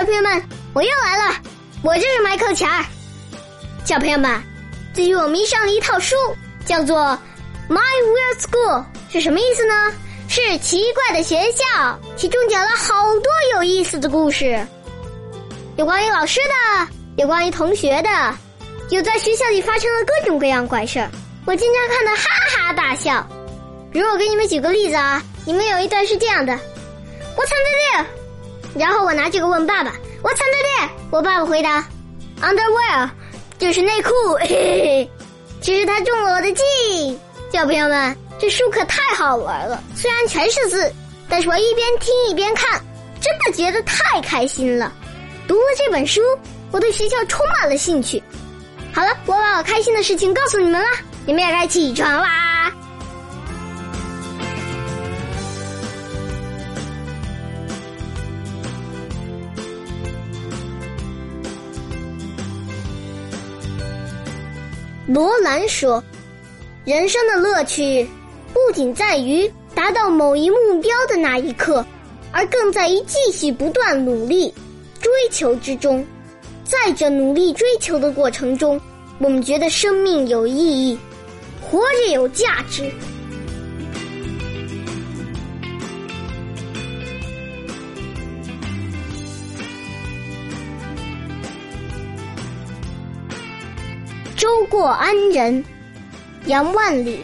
小朋友们，我又来了，我就是迈克钱儿。小朋友们，最近我迷上了一套书，叫做《My Weird School》，是什么意思呢？是奇怪的学校，其中讲了好多有意思的故事，有关于老师的，有关于同学的，有在学校里发生了各种各样怪事儿，我经常看得哈哈大笑。比如我给你们举个例子啊，你们有一段是这样的：What's under there？然后我拿这个问爸爸：What's under there？我爸爸回答：Underwear，就是内裤。嘿嘿嘿，其实他中了我的计。小朋友们。这书可太好玩了，虽然全是字，但是我一边听一边看，真的觉得太开心了。读了这本书，我对学校充满了兴趣。好了，我把我开心的事情告诉你们了，你们也该起床啦。罗兰说：“人生的乐趣。”不仅在于达到某一目标的那一刻，而更在于继续不断努力追求之中。在这努力追求的过程中，我们觉得生命有意义，活着有价值。过安仁，杨万里。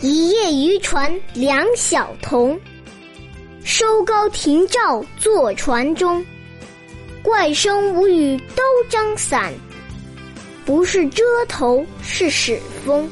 一叶渔船两小童，收篙停棹坐船中。怪声无语都张伞，不是遮头是使风。